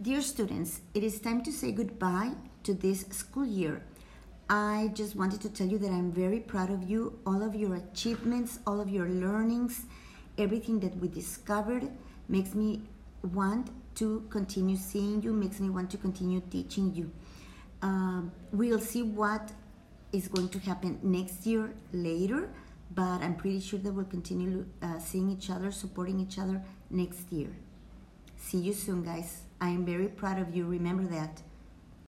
Dear students, it is time to say goodbye to this school year. I just wanted to tell you that I'm very proud of you, all of your achievements, all of your learnings, everything that we discovered makes me want to continue seeing you, makes me want to continue teaching you. Um, we'll see what is going to happen next year later, but I'm pretty sure that we'll continue uh, seeing each other, supporting each other next year. See you soon, guys. I am very proud of you. Remember that.